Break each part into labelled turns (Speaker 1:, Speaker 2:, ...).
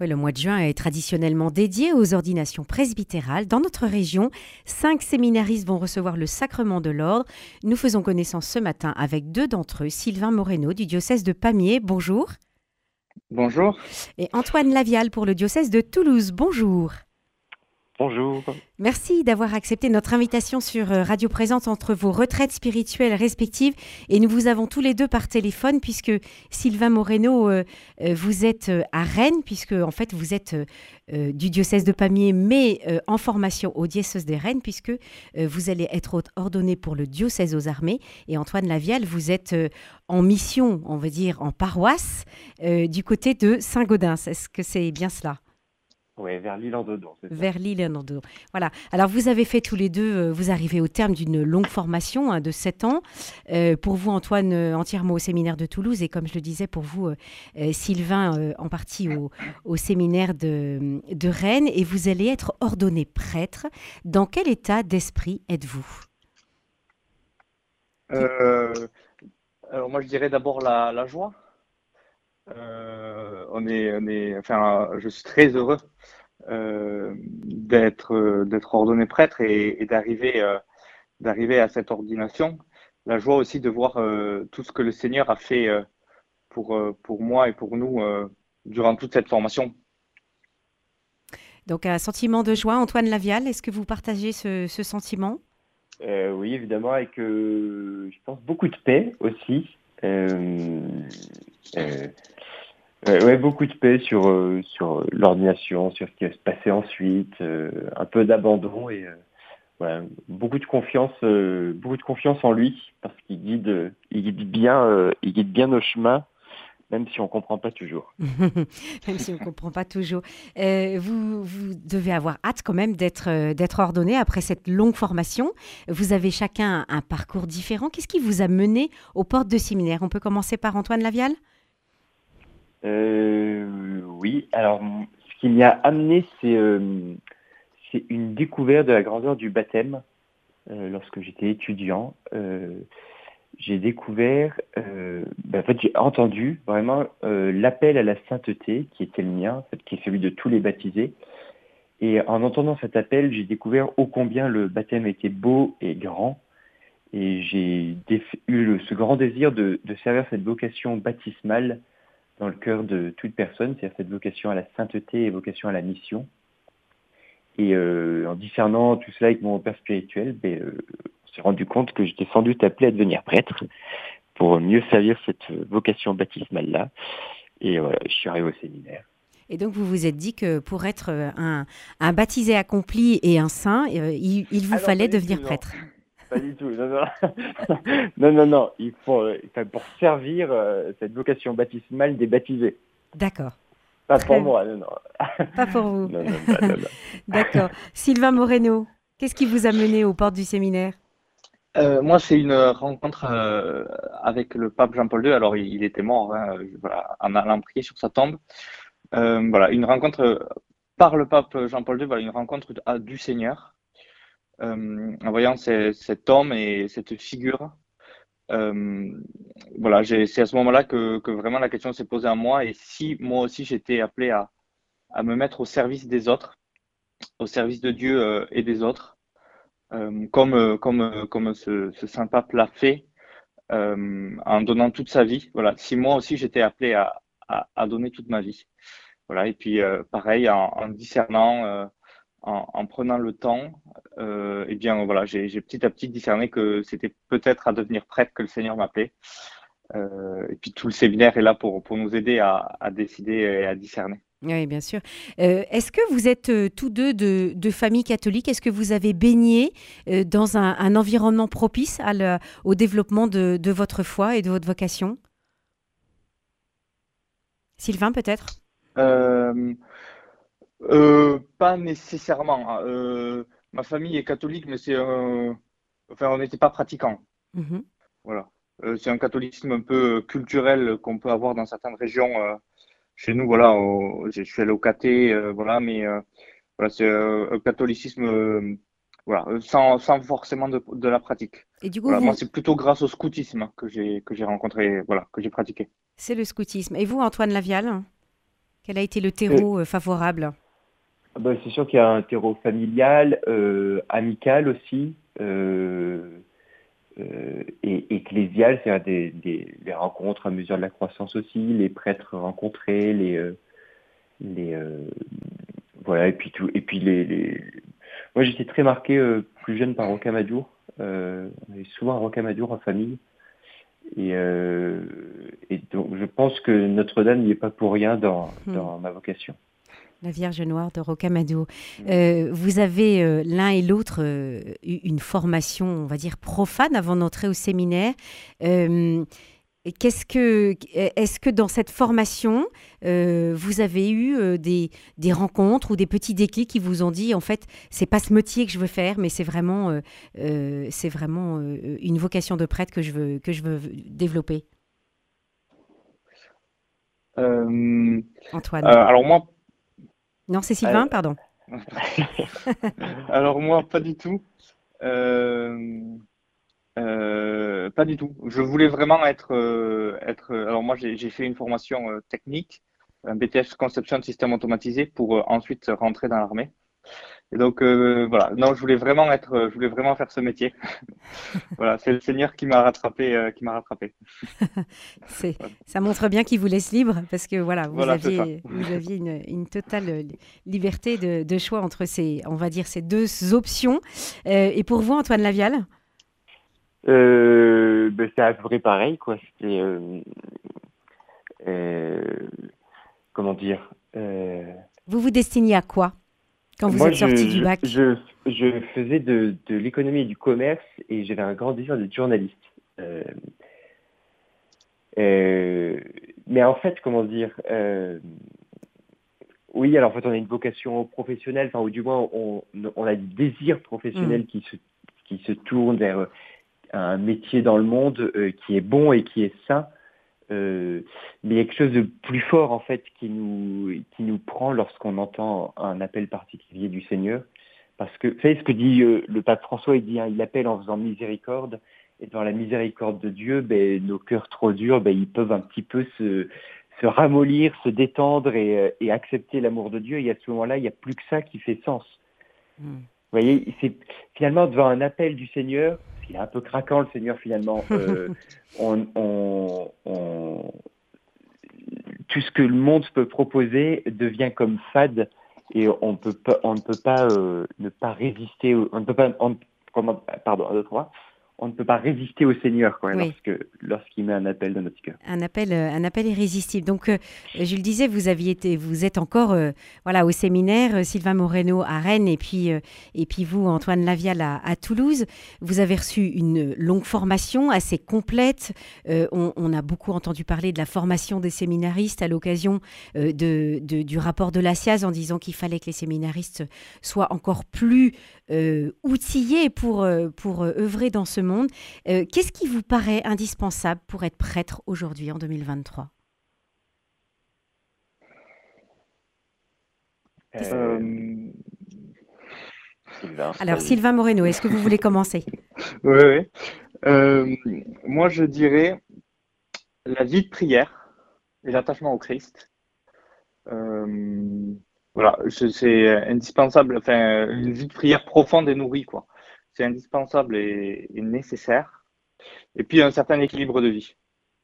Speaker 1: Oui, le mois de juin est traditionnellement dédié aux ordinations presbytérales. Dans notre région, cinq séminaristes vont recevoir le sacrement de l'ordre. Nous faisons connaissance ce matin avec deux d'entre eux, Sylvain Moreno du diocèse de Pamiers. Bonjour.
Speaker 2: Bonjour.
Speaker 1: Et Antoine Lavial pour le diocèse de Toulouse. Bonjour.
Speaker 2: Bonjour.
Speaker 1: Merci d'avoir accepté notre invitation sur euh, Radio Présente entre vos retraites spirituelles respectives. Et nous vous avons tous les deux par téléphone puisque Sylvain Moreno, euh, euh, vous êtes à Rennes, puisque en fait vous êtes du diocèse de Pamiers, mais en formation au diocèse de Rennes, puisque vous allez être ordonné pour le diocèse aux armées. Et Antoine Lavial, vous êtes en mission, on va dire en paroisse, du côté de Saint-Gaudens. Est-ce que c'est bien cela?
Speaker 2: Oui, vers l'île en Dodon.
Speaker 1: Vers l'île en Dodon. Voilà. Alors, vous avez fait tous les deux, euh, vous arrivez au terme d'une longue formation hein, de 7 ans. Euh, pour vous, Antoine, euh, entièrement au séminaire de Toulouse. Et comme je le disais, pour vous, Sylvain, en partie au, séminaire de, de, Rennes. Et vous allez être ordonné prêtre. Dans quel état d'esprit êtes-vous?
Speaker 2: Alors, moi, je dirais d'abord la, la joie. Euh, on est, on est, enfin, je suis très heureux euh, d'être, d'être ordonné prêtre et, d'arriver, euh, d'arriver à cette ordination. La joie aussi de voir tout ce que le Seigneur a fait pour, pour moi et pour nous durant toute cette formation.
Speaker 1: Donc un sentiment de joie, Antoine Lavial, est-ce que vous partagez ce, ce sentiment?
Speaker 3: Oui, évidemment, avec, je pense, beaucoup de paix aussi. Euh, ouais, beaucoup de paix sur, euh, sur l'ordination, sur ce qui va se passer ensuite, euh, un peu d'abandon et euh, beaucoup de confiance, beaucoup de confiance en lui parce qu'il guide, il guide bien, il guide bien nos chemins même si on ne comprend pas toujours.
Speaker 1: même si on ne comprend pas toujours. vous, vous devez avoir hâte quand même d'être, d'être ordonné après cette longue formation. Vous avez chacun un parcours différent. Qu'est-ce qui vous a mené aux portes de séminaire? On peut commencer par Antoine Lavial?
Speaker 3: Euh, oui, alors ce qui m'y a amené, c'est euh, c'est une découverte de la grandeur du baptême. Euh, lorsque j'étais étudiant, j'ai découvert, en fait, j'ai entendu vraiment l'appel à la sainteté qui était le mien, qui est celui de tous les baptisés. Et en entendant cet appel, j'ai découvert ô combien le baptême était beau et grand. Et j'ai eu ce grand désir de servir cette vocation baptismale dans le cœur de toute personne, c'est-à-dire cette vocation à la sainteté et vocation à la mission. Et euh, en discernant tout cela avec mon père spirituel, ben, euh, on s'est rendu compte que j'étais sans doute appelé à devenir prêtre pour mieux servir cette vocation baptismale-là. Et voilà, je suis arrivé au séminaire.
Speaker 1: Et donc vous vous êtes dit que pour être un, baptisé accompli et un saint, euh, il, vous fallait devenir prêtre.
Speaker 3: Pas du tout. Non, non, non, non, non. Il faut, euh, pour servir euh, cette vocation baptismale des baptisés.
Speaker 1: D'accord.
Speaker 3: Pas pour moi, non, non.
Speaker 1: Pas pour vous. non, non, D'accord. Sylvain Moreno, qu'est-ce qui vous a mené aux portes du séminaire?
Speaker 2: Euh, moi, c'est une rencontre avec le pape Jean-Paul II. Alors, il, était mort hein, voilà, en allant prier sur sa tombe. voilà, une rencontre par le pape Jean-Paul II, voilà, une rencontre du Seigneur. Euh, en voyant cet homme et cette figure. Euh, voilà, c'est à ce moment-là que, vraiment la question s'est posée à moi et si moi aussi j'étais appelé à, à, me mettre au service des autres, au service de Dieu euh, et des autres, comme, comme, comme ce, ce saint pape l'a fait en donnant toute sa vie. Voilà, si moi aussi j'étais appelé à, à, donner toute ma vie. Voilà, et puis pareil en discernant en, prenant le temps, euh, eh bien voilà, j'ai petit à petit discerné que c'était peut-être à devenir prêtre que le Seigneur m'appelait. Euh, et puis tout le séminaire est là pour, pour nous aider à, à décider et à discerner.
Speaker 1: Oui, bien sûr. Euh, est-ce que vous êtes euh, tous deux de, de famille catholique? Est-ce que vous avez baigné euh, dans un, un, environnement propice à le, au développement de, de, votre foi et de votre vocation? Sylvain, peut-être?
Speaker 2: Pas nécessairement. Hein. Euh, ma famille est catholique, mais c'est enfin, on n'était pas pratiquants. Mhm. Voilà. Euh, c'est un catholicisme un peu culturel qu'on peut avoir dans certaines régions. chez nous, voilà, je suis allé au caté, voilà, mais voilà, c'est un catholicisme, voilà, sans, sans forcément de, de, la pratique. Et du coup, moi, c'est plutôt grâce au scoutisme que j'ai que j'ai rencontré, voilà, que j'ai pratiqué.
Speaker 1: C'est le scoutisme. Et vous, Antoine Lavial Quel a été le terreau favorable?
Speaker 3: Bah, C'est sûr qu'il y a un terreau familial, amical aussi. et ecclésial, c'est des, rencontres à mesure de la croissance aussi, les prêtres rencontrés, les, les voilà et puis tout et puis les, moi j'étais très marqué euh, plus jeune par Rocamadour euh, on est souvent à Rocamadour en famille et, euh, et donc je pense que Notre-Dame n'y est pas pour rien dans, hmm. dans ma vocation
Speaker 1: la Vierge Noire de Rocamadour. Hmm. vous avez l'un et l'autre eu une formation, on va dire, profane avant d'entrer au séminaire. Qu'est-ce que, est-ce que dans cette formation, euh, vous avez eu euh, des, des, rencontres ou des petits déclics qui vous ont dit, en fait, c'est pas ce métier que je veux faire, mais c'est vraiment, euh, c'est vraiment une vocation de prêtre que je veux, que je veux développer?
Speaker 2: Antoine. alors moi.
Speaker 1: Non, c'est Sylvain, pardon.
Speaker 2: alors moi, pas du tout. Euh, pas du tout. Je voulais vraiment être, euh, être. Alors moi, j'ai fait une formation euh, technique, un BTS conception de système automatisé, pour ensuite rentrer dans l'armée. Et donc voilà. Non, je voulais vraiment être. je voulais vraiment faire ce métier. voilà, c'est le Seigneur qui m'a rattrapé, qui m'a rattrapé.
Speaker 1: ça montre bien qu'il vous laisse libre, parce que voilà, vous aviez, vous aviez une, une totale liberté de, de, choix entre ces, on va dire, ces deux options. et pour vous, Antoine Lavial?
Speaker 3: Euh, ben, c'est à peu près pareil, quoi. C'était, euh, euh, comment dire
Speaker 1: Vous vous destiniez à quoi? Quand vous êtes sorti du bac
Speaker 3: je, je, faisais de, de l'économie et du commerce et j'avais un grand désir d'être journaliste. mais en fait, comment dire Oui, alors en fait, on a une vocation professionnelle, enfin, ou du moins, on, on a des désirs professionnels mmh. qui se qui se tournent vers un métier dans le monde euh, qui est bon et qui est sain. Euh, mais il y a quelque chose de plus fort en fait qui nous qui nous prend lorsqu'on entend un appel particulier du Seigneur. Parce que, vous savez ce que dit euh, le pape François, il dit, hein, il appelle en faisant miséricorde, et dans la miséricorde de Dieu, ben, nos cœurs trop durs, ben, ils peuvent un petit peu se, ramollir, se détendre et, et accepter l'amour de Dieu. Et à ce moment-là, il n'y a plus que ça qui fait sens. Hmm. Vous voyez, c'est finalement devant un appel du Seigneur, il est un peu craquant le Seigneur finalement. Euh, on, tout ce que le monde peut proposer devient comme fade et on peut pas, on ne peut pas euh, ne pas résister, on ne peut pas, comment, pardon, un, deux, trois, on ne peut pas résister au Seigneur quoi, lorsqu'il met un appel dans notre cœur.
Speaker 1: Un appel, euh, un appel irrésistible. Donc, euh, je le disais, vous aviez été, vous êtes encore, euh, voilà, au séminaire Sylvain Moreno à Rennes et puis et puis vous, Antoine Lavial à, Toulouse. Vous avez reçu une longue formation assez complète. On, a beaucoup entendu parler de la formation des séminaristes à l'occasion de, du rapport de la SIAZ en disant qu'il fallait que les séminaristes soient encore plus outillés pour pour œuvrer dans ce monde. Euh, qu'est-ce qui vous paraît indispensable pour être prêtre aujourd'hui, en 2023 euh, Alors, Sylvain Moreno, est-ce que vous voulez commencer?
Speaker 2: Oui, oui. Euh, moi, je dirais la vie de prière et l'attachement au Christ. voilà, c'est indispensable, enfin, une vie de prière profonde et nourrie, quoi c'est indispensable et, nécessaire. Et puis un certain équilibre de vie,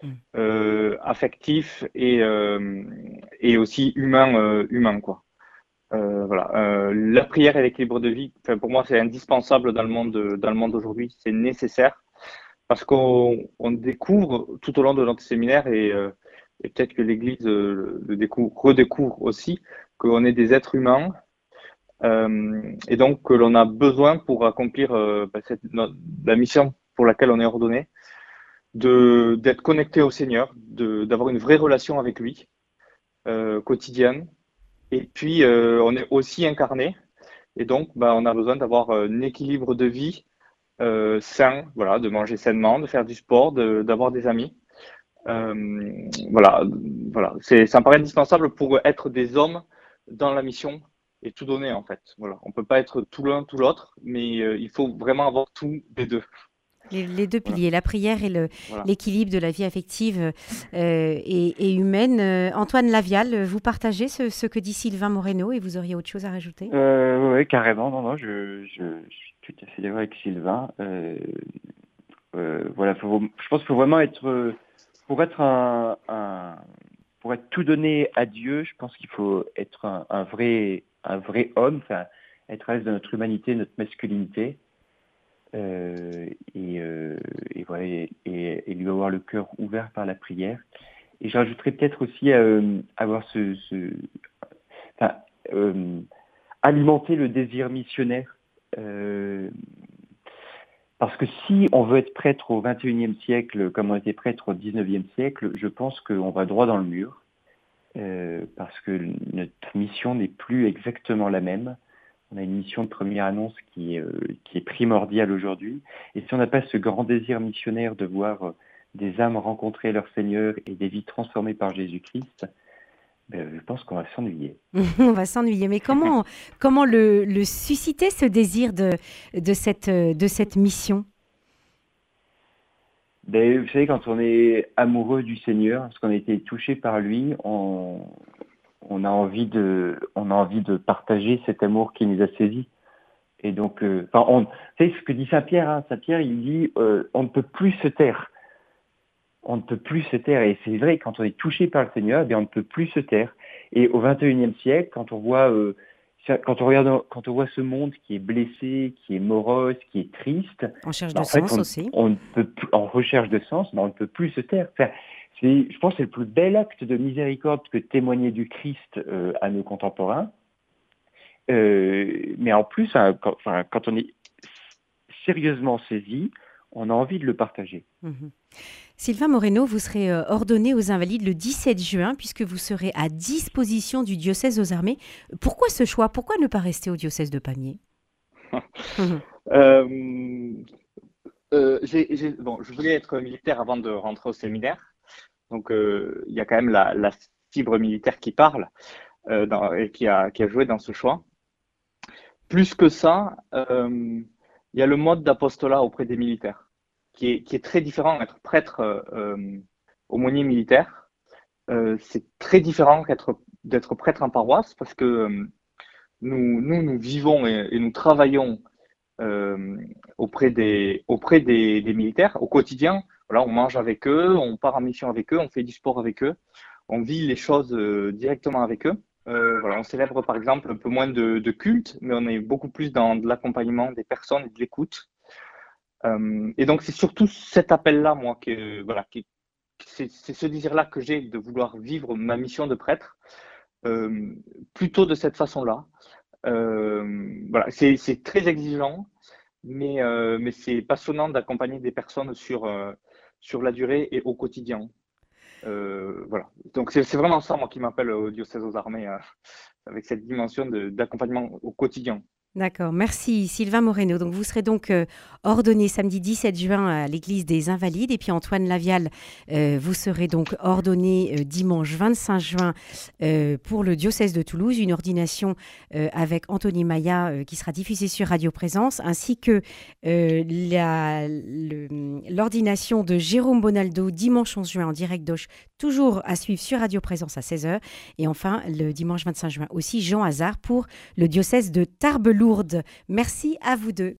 Speaker 2: mm. euh, affectif et, euh, et aussi humain, euh, humain quoi. voilà, la prière et l'équilibre de vie, pour moi, c'est indispensable dans le monde, dans le monde d'aujourd'hui. C'est nécessaire parce qu'on découvre tout au long de notre séminaire et, et peut-être que l'Église le redécouvre aussi qu'on est des êtres humains et donc que l'on a besoin pour accomplir euh, bah, la mission pour laquelle on est ordonné, d'être connecté au Seigneur, d'avoir une vraie relation avec lui euh, quotidienne. Et puis euh, on est aussi incarné, et donc bah, on a besoin d'avoir un équilibre de vie euh, sain, voilà, de manger sainement, de faire du sport, d'avoir des amis. voilà, voilà, ça me paraît indispensable pour être des hommes dans la mission et tout donner en fait. Voilà, on peut pas être tout l'un tout l'autre, mais euh, il faut vraiment avoir tout des deux.
Speaker 1: Les, deux piliers, la prière et l'équilibre de la vie affective et, humaine. Antoine Lavial, vous partagez ce, que dit Sylvain Moreno et vous auriez autre chose à rajouter?
Speaker 3: Oui, carrément. Non, non, je, je, suis tout à fait d'accord avec Sylvain. voilà, je pense qu'il faut vraiment être, pour être un pour être tout donné à Dieu, je pense qu'il faut être un, vrai, un vrai homme, être à l'aise de notre humanité, notre masculinité, euh, euh, et, lui avoir le cœur ouvert par la prière. Et je peut-être aussi euh, avoir ce, alimenter le désir missionnaire. parce que si on veut être prêtre au XXIe siècle comme on était prêtre au XIXe siècle, je pense qu'on va droit dans le mur. Parce que notre mission n'est plus exactement la même. On a une mission de première annonce qui est, euh, primordiale aujourd'hui. Et si on n'a pas ce grand désir missionnaire de voir euh, des âmes rencontrer leur Seigneur et des vies transformées par Jésus-Christ, ben, je pense qu'on va s'ennuyer.
Speaker 1: on va s'ennuyer. Mais comment, comment le, le, susciter, ce désir de, de, cette, de cette mission?
Speaker 3: Ben, Vous savez, quand on est amoureux du Seigneur, parce qu'on a été touché par lui, on, on a envie de, on a envie de partager cet amour qui nous a saisis. Et donc, euh, enfin, on, c'est ce que dit Saint Pierre. Hein? Saint Pierre, il dit, euh, on ne peut plus se taire. On ne peut plus se taire. Et c'est vrai, quand on est touché par le Seigneur, eh on ne peut plus se taire. Et au XXIe siècle, quand on voit, euh, quand on regarde, quand on voit ce monde qui est blessé, qui est morose, qui est triste,
Speaker 1: en recherche ben, de sens aussi.
Speaker 3: On peut, en recherche de sens, mais on ne peut plus se taire. Enfin, je pense, c'est le plus bel acte de miséricorde que témoigner du Christ euh, à nos contemporains. Euh, mais en plus, hein, quand, quand, on est sérieusement saisi, on a envie de le partager.
Speaker 1: Mhm. Sylvain Moreno, vous serez euh, ordonné aux Invalides le 17 juin, puisque vous serez à disposition du diocèse aux armées. Pourquoi ce choix? Pourquoi ne pas rester au diocèse de Pamiers?
Speaker 2: Je voulais être militaire avant de rentrer au séminaire. Donc euh, il y a quand même la, fibre militaire qui parle euh, et qui a, joué dans ce choix. Plus que ça, euh, il y a le mode d'apostolat auprès des militaires, qui est, très différent. Être prêtre aumônier militaire, c'est très différent d'être prêtre en paroisse parce que nous, nous, vivons et, nous travaillons auprès, des, auprès des, militaires au quotidien voilà, on mange avec eux, on part en mission avec eux, on fait du sport avec eux, on vit les choses euh, directement avec eux. Euh, voilà, on célèbre par exemple un peu moins de, culte, mais on est beaucoup plus dans l'accompagnement des personnes et de l'écoute. Euh, et donc c'est surtout cet appel-là, moi, que voilà, c'est ce désir-là que j'ai de vouloir vivre ma mission de prêtre, plutôt de cette façon-là. voilà, c'est très exigeant, mais, mais c'est passionnant d'accompagner des personnes sur, sur la durée et au quotidien. Euh, voilà. Donc c'est vraiment ça, moi, qui m'appelle au diocèse aux armées, euh, avec cette dimension d'accompagnement au quotidien.
Speaker 1: D'accord, merci Sylvain Moreno. Donc vous serez donc euh, ordonné samedi 17 juin à l'église des Invalides et puis Antoine Lavial, euh, vous serez donc ordonné euh, dimanche 25 juin pour le diocèse de Toulouse, une ordination avec Anthony Maya qui sera diffusée sur Radio Présence, ainsi que l'ordination de Jérôme Bonaldo dimanche 11 juin en direct d'Auch, toujours à suivre sur Radio Présence à 16h. Et enfin le dimanche 25 juin aussi Jean Hazard pour le diocèse de Merci à vous deux.